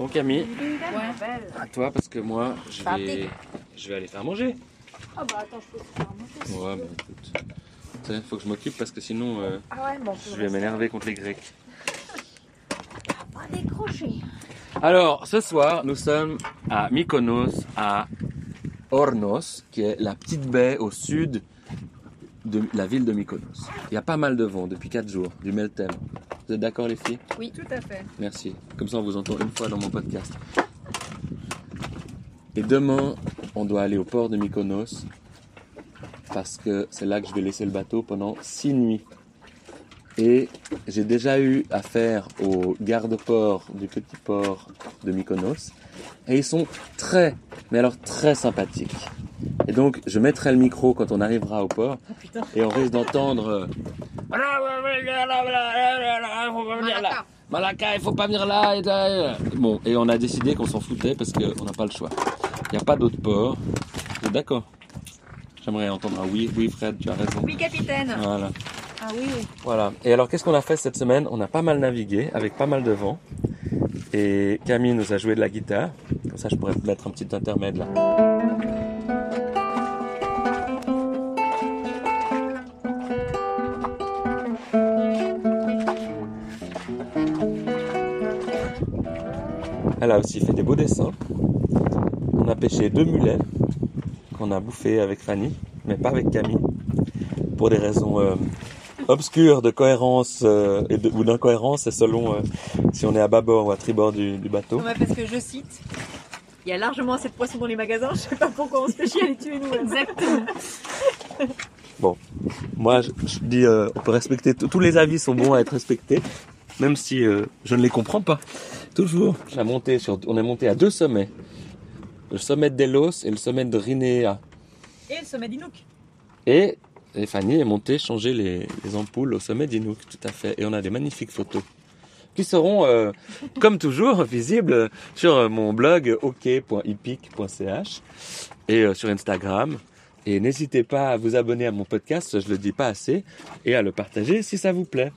Bon Camille, à toi parce que moi je vais, je vais aller faire manger. Ah bah attends, je peux te faire un manger. Ouais, mais écoute, tu sais, faut que je m'occupe parce que sinon euh, Ah ouais, bon. je vais m'énerver contre les Grecs. Pas décrocher. Alors, ce soir, nous sommes à Mykonos, à Ornos, qui est la petite baie au sud de la ville de Mykonos. Il y a pas mal de vent depuis 4 jours, du Meltem. Vous êtes d'accord les filles? Oui, tout à fait. Merci. Comme ça, on vous entend une fois dans mon podcast. Et demain, on doit aller au port de Mykonos parce que c'est là que je vais laisser le bateau pendant 6 nuits. Et j'ai déjà eu affaire aux gardes-ports du petit port de Mykonos. Et ils sont très, mais alors très sympathiques. Et donc, je mettrai le micro quand on arrivera au port. Et on risque d'entendre... euh, Malaka. Malaka, il faut pas venir là. Et là. Bon, et on a décidé qu'on s'en foutait parce qu'on n'a pas le choix. Il n'y a pas d'autre port. D'accord? J'aimerais entendre un oui. Oui, Fred, tu as raison. Oui, capitaine. Voilà. Ah oui, oui. Voilà. Et alors, qu'est-ce qu'on a fait cette semaine? On a pas mal navigué avec pas mal de vent. Et Camille nous a joué de la guitare. Comme ça, je pourrais mettre un petit intermède là. Elle a aussi fait des beaux dessins. On a pêché deux mulets qu'on a bouffé avec Fanny, mais pas avec Camille, pour des raisons euh, obscures de cohérence euh, et de- ou d'incohérence, et selon euh, si on est à bâbord ou à tribord du, du bateau. Non, mais parce que je cite. Il y a largement assez de poissons dans les magasins, je sais pas pourquoi on se fait chier à les tuer nous. Exactement. Moi, je, je dis, euh, on peut respecter, tous tous les avis sont bons à être respectés, même si euh, je ne les comprends pas. Toujours. On, a monté sur, on est monté à deux sommets. Le sommet de Delos et le sommet de Rinéa. Et le sommet d'Inouk. Et, et Fanny est montée changer les, les ampoules au sommet d'Inouk, tout à fait. Et on a des magnifiques photos qui seront, euh, comme toujours, visibles sur euh, mon blog ok.epic.ch et euh, sur Instagram. Et n'hésitez pas à vous abonner à mon podcast, je le dis pas assez, et à le partager si ça vous plaît.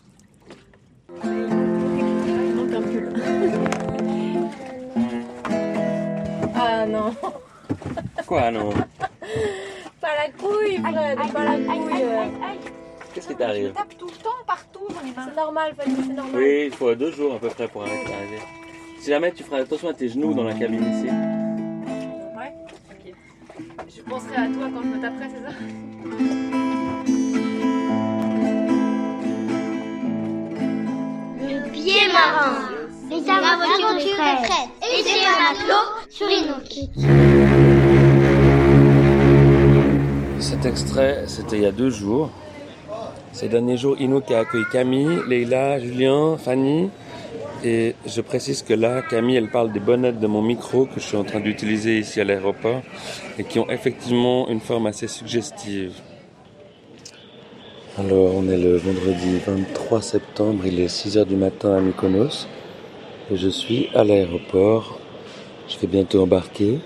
Non. Quoi non Pas la couille, Fred, pas la couille. Qu'est-ce qui t'arrive tape tout le temps, partout, j'en ai marre. C'est normal, Fanny, c'est normal. Oui, il faut deux jours à peu près pour arrêter d'arriver. Si jamais tu feras attention à tes genoux dans la cabine ici. Ouais Ok. Je penserai à toi quand je me taperai, c'est ça? Le pied marin. Les aventures de Fred. Et ses matelots sur. Cet extrait, c'était il y a deux jours. Ces derniers jours, Inouk a accueilli Camille, Leïla, Julien, Fanny. Et je précise que là, Camille, elle parle des bonnettes de mon micro que je suis en train d'utiliser ici à l'aéroport et qui ont effectivement une forme assez suggestive. Alors, on est le vendredi 23 septembre, il est 6 heures du matin à Mykonos je suis à l'aéroport. Je vais bientôt embarquer.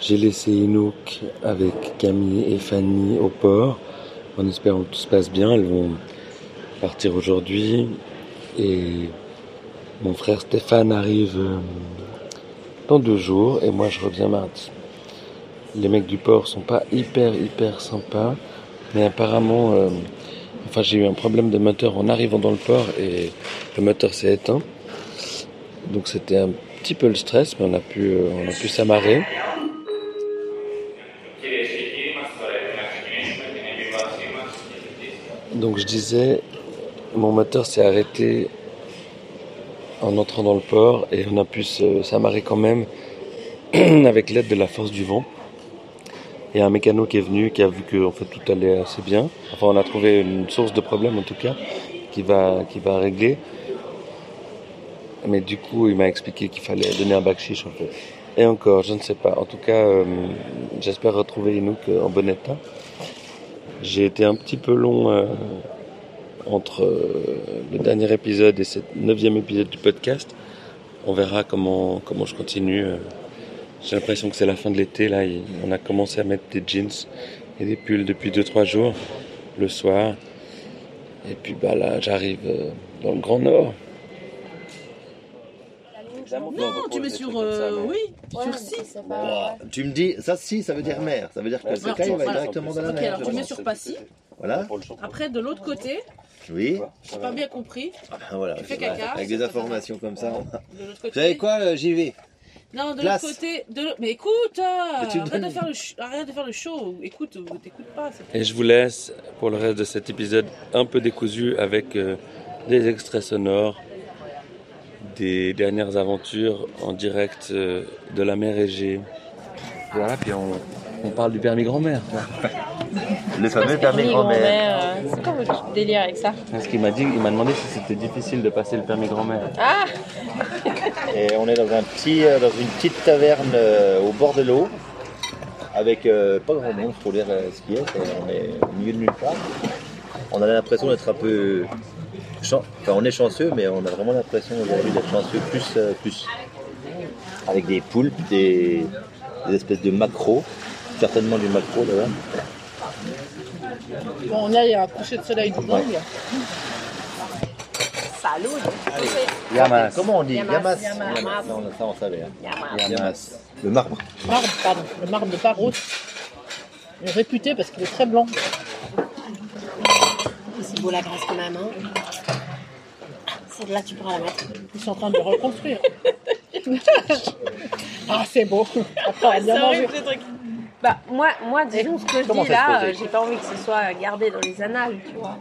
J'ai laissé Inouk avec Camille et Fanny au port en espérant que tout se passe bien. Elles vont partir aujourd'hui et mon frère Stéphane arrive euh, dans deux jours et moi je reviens mardi. Les mecs du port sont pas hyper hyper sympas, mais apparemment, euh, enfin j'ai eu un problème de moteur en arrivant dans le port et le moteur s'est éteint. Donc c'était un petit peu le stress, mais on a pu, euh, on a pu s'amarrer. Donc je disais, mon moteur s'est arrêté en entrant dans le port et on a pu s'amarrer quand même avec l'aide de la force du vent. A un mécano qui est venu, qui a vu que en fait, tout allait assez bien. Enfin, on a trouvé une source de problème en tout cas, qui va régler. Mais du coup, il m'a expliqué qu'il fallait donner un backchiche en fait. Et encore, je ne sais pas. En tout cas, euh, j'espère retrouver Inouk euh, en bon état. J'ai été un petit peu long euh, entre le dernier épisode et ce neuvième épisode du podcast. On verra comment, comment je continue. J'ai l'impression que c'est la fin de l'été. Là, on a commencé à mettre des jeans et des pulls depuis 2-3 jours le soir. Et puis bah là, j'arrive dans le Grand Nord. Non, tu mets sur. euh, oui, sur 6. Ouah, Tu me dis, ça si, ça veut dire mer. Ça veut dire que le Alors, caille va voilà. directement dans la Ok, mer. alors tu mets sur Passy. Voilà, Après, de l'autre côté, oui. j'ai pas bien compris. Voilà. fais caca. Avec des informations comme ça. Vous côté. savez quoi, euh, j'y vais? Non, de l'autre côté. De... l'autre- Mais écoute, euh, tu arrête, donnes- de faire le ch- arrête de faire le show. Écoute, euh, t'écoutes pas. Et je vous laisse pour le reste de cet épisode un peu décousu avec euh, des extraits sonores des dernières aventures en direct euh, de la mer Égée. Voilà, puis on, on parle du permis grand-mère. Le fameux permis grand-mère. euh, C'est quoi votre délire avec ça Parce qu'il m'a dit, il m'a demandé si c'était difficile de passer le permis grand-mère. Ah Et on est dans, un petit, euh, dans une petite taverne au bord de l'eau, avec euh, pas grand monde pour dire euh, ce qu'il y a. On est au milieu de nulle part. On a l'impression d'être un peu. Enfin, on est chanceux, mais on a vraiment l'impression aujourd'hui d'être chanceux plus, euh, plus. Avec des poulpes, des, des espèces de macros, certainement du macro d'ailleurs. Bon, on a il y a un coucher de soleil du dingue. Salut Yamas. Comment on dit Yamas. Yamas. Yamas. Ça, on, ça, on savait. hein. Yamas. Yamas. Le marbre. Marbre, pardon. Le marbre de Paros. Il est réputé parce qu'il est très blanc. C'est beau la graisse quand même. Celle-là, tu pourras la mettre. Ils sont en train de reconstruire. ah, c'est beau. Après, on a bien mangé. Bah, moi, moi disons ce que je Comment dis là, euh, j'ai pas envie que ce soit gardé dans les annales, tu vois.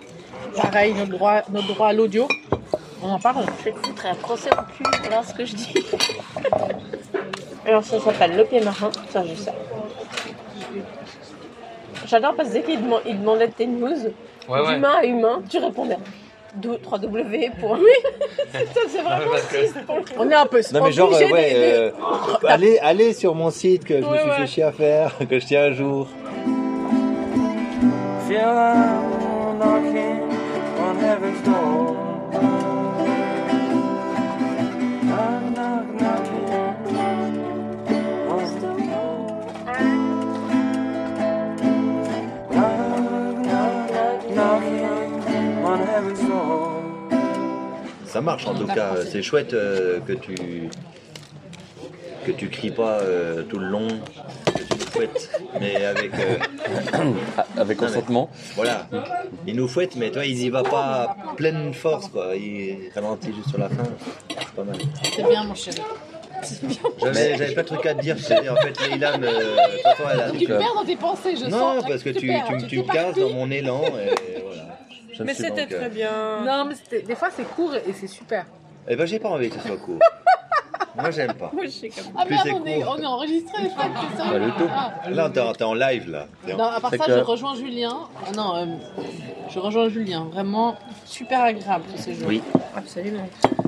Pareil, notre droit, notre droit à l'audio. On en parle. Je vais te foutre un procès au cul voir ce que je dis. Alors, ça s'appelle le pied marin, ça je sais. J'adore parce que dès qu'il deman- il demandait tes news, d'humain à humain, tu répondais. 3W pour. Oui, c'est vraiment triste pour. On est un peu Non mais genre euh, ouais, euh, allez, allez sur mon site que je me Ouais, suis ouais. fait chier à faire, que je tiens un jour. Feel I'm knocking on heaven's door. Ça marche en tout cas, c'est chouette euh, que tu que tu cries pas euh, tout le long, que tu nous fouettes, mais avec euh, Avec consentement. voilà, il nous fouette, mais toi il y va pas à pleine force quoi, il ralentit juste sur la fin, c'est pas mal. C'est bien, mon chéri. J'avais j'avais pas de truc à te dire, en fait Leïla me, a- Tu te perds dans tes pensées, je non sens. parce que tu, tu, tu, tu me casses dans mon élan et voilà. Mais c'était euh, très bien. Non, mais c'était- des fois c'est court et c'est super. Eh ben j'ai pas envie que ce soit court. Moi j'aime pas. Moi, je sais comme Ah Plus merde, on est, court. on est enregistré, je crois que c'est ça. Pas le tout. Ah. Là t'es en, t'es en live là. T'es en- Non, à part C'est ça, que- je rejoins Julien. Ah non, euh, je rejoins Julien. Vraiment super agréable ce séjour. Oui. Absolument.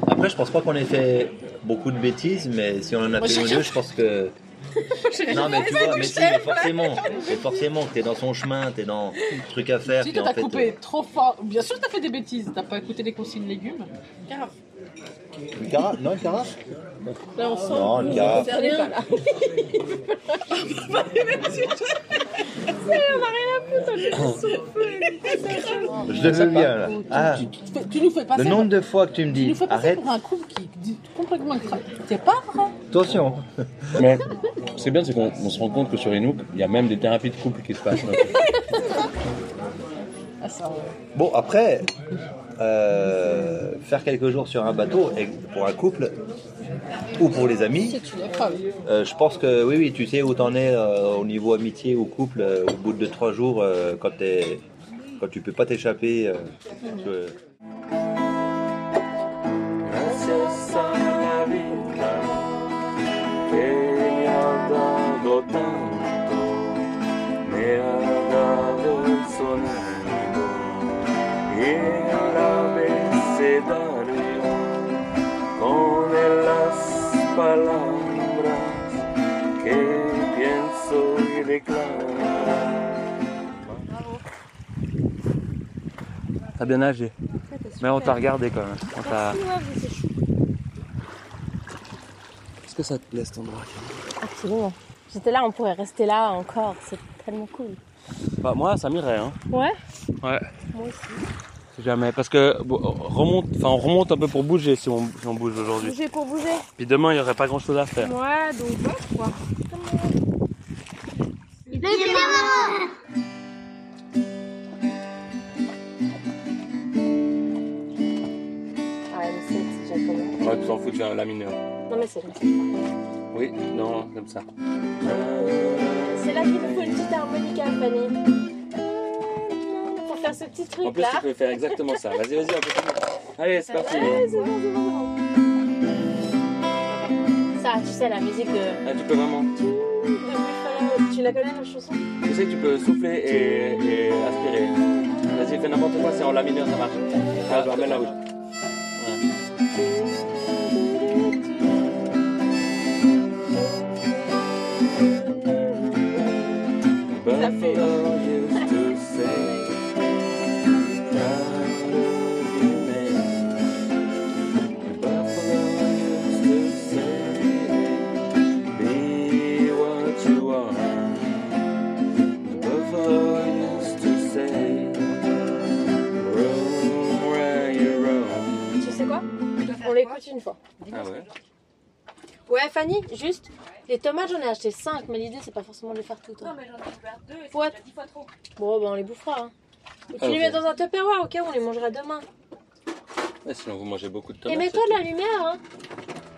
Après, je pense pas qu'on ait fait beaucoup de bêtises, mais si on en a Moi, fait une ou deux, je pense que. Non, mais tu vois, mais si, mais forcément, mais forcément que t'es dans son chemin, t'es dans le truc à faire. Si toi t'as coupé euh, trop fort, bien sûr que t'as fait des bêtises, t'as pas écouté les consignes légumes. Grave. Une carafe? Non, une carafe? Là on sent. Non, une carafe. C'est rien. Je le veux bien là. Ah, Tu, nous fais passer. le nombre de fois que tu me tu nous dis, fais passer arrête, pour un couple qui dit complètement extra. C'est pas vrai. attention. Mais ce qui est bien, c'est qu'on on se rend compte que sur Inouk, il y a même des thérapies de couple qui se passent. Bon, après, euh, faire quelques jours sur un bateau, pour un couple ou pour les amis. Euh, je pense que oui, oui, tu sais où t'en es euh, au niveau amitié ou couple au bout de trois jours quand, t'es- quand tu peux pas t'échapper. Declaro. T'as bien nagé. Mais on t'a regardé quand même. On t'a- Est-ce que ça te plaît cet endroit? Absolument. J'étais là, on pourrait rester là encore. C'est tellement cool. bah, Moi, ça m'irait. Hein. Ouais? Ouais. Moi aussi. Si jamais. Parce que bon, remonte, enfin on remonte un peu pour bouger si on, si on bouge aujourd'hui. Bouger pour bouger. Puis demain, il n'y aurait pas grand chose à faire. Ouais, donc ouais, quoi. Ah, le 7, c'est déjà comment Ouais, tu t'en fous, tu as la mineure. Non, mais c'est là. Oui, non, comme ça. C'est là qu'il nous faut une petite harmonica, Fanny. Pour faire ce petit En truc plus, là. tu peux faire exactement ça. Vas-y, vas-y, un peu plus. Allez, c'est parti. Ouais, c'est bon, c'est bon. Ça, tu sais, la musique de. Ah, tu peux vraiment. La connais la chanson? Tu sais que tu peux souffler et, et aspirer. Vas-y, fais n'importe quoi, c'est en la mineure, ça marche. Ah, bah, mets la bouche. Ça fait- Fanny, juste. Les tomates, j'en ai acheté 5, mais l'idée, c'est pas forcément de les faire toutes. hein. mais j'en ai ouvert deux et Faut être- dix fois trop. Bon, ben on les bouffera. Hein. Ou tu Ah, les ok. mets dans un tupperware, ok On les mangera demain. Ouais, Sinon, vous mangez beaucoup de Et tomates. mets-toi de la lumière, hein.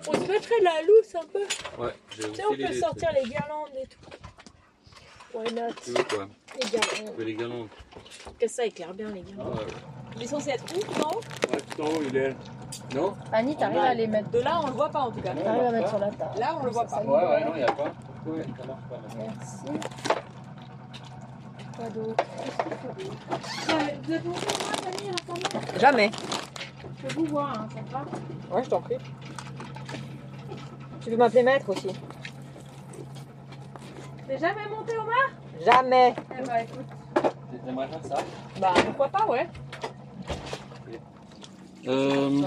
On se mettrait de la loose un peu. Tu Ouais, j'ai sais, on peut sortir les guirlandes et tout. Why Tu not veux quoi? Les guirlandes. Tu veux les guirlandes Que ça éclaire bien, les guirlandes. Ouais, Il est censé être où, non ouais tout en haut, il est. Non Annie, t'arrives à les mettre. De là, on le voit pas en tout cas. T'arrives à mettre sur la table. Là, on le voit pas. Ouais, ouais, non, il n'y a pas. Ouais, ça marche pas. Merci. Quoi d'autre Vous êtes monté moi, Fanny, à Jamais. Je peux vous voir, hein, ça va Ouais, je t'en prie. Tu peux m'appeler maître aussi. T'es jamais monté au bar Jamais. Eh bah écoute. T'aimerais faire ça? Bah, pourquoi pas, ouais. Euh,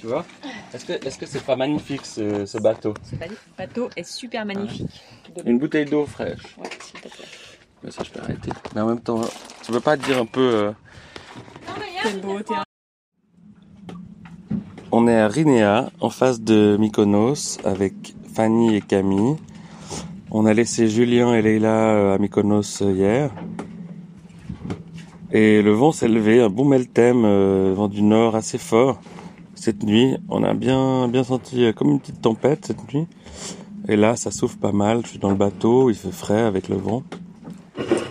tu vois Est-ce que est-ce que c'est pas magnifique ce, ce bateau? Ce bateau est super magnifique. Une bouteille d'eau fraîche. Ouais, s'il te plaît. Mais ça, je peux arrêter. Mais en même temps, tu veux pas dire un peu. euh, beau, t'es un... On est à Rinéa, en face de Mykonos, avec Fanny et Camille. On a laissé Julien et Leïla euh, à Mykonos hier. Et le vent s'est levé, un bon meltem, euh, vent du nord assez fort. Cette nuit, on a bien, bien senti euh, comme une petite tempête cette nuit. Et là, ça souffle pas mal. Je suis dans le bateau, il fait frais avec le vent.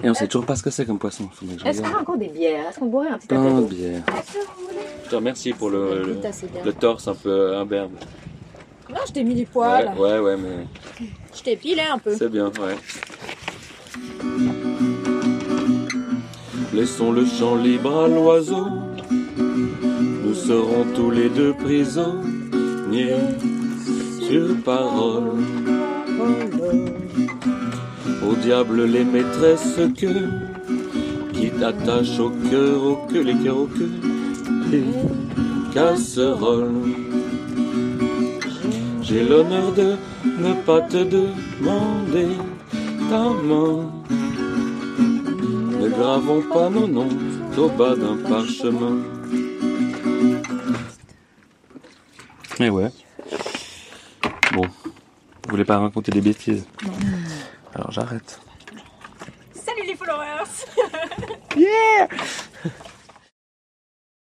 Et on sait toujours pas ce que c'est comme poisson. Est-ce qu'on a encore des bières? Est-ce qu'on boirait un petit Plein de bières. Je te remercie pour le, le, torse un peu imberbe. Non, je t'ai mis du poil. Ouais, ouais, ouais, mais Je t'ai pilé un peu. c'est bien, ouais. Laissons le champ libre à l'oiseau. Nous serons tous les deux prisonniers sur parole. Au diable les maîtresses que qui t'attachent au cœur, au cœur, les cœurs au cœur, les casseroles. J'ai l'honneur de ne pas te demander ta main. Ne gravons pas nos noms au bas d'un parchemin. Mais ouais. Bon, vous voulez pas raconter des bêtises? Alors j'arrête. Salut les followers Yeah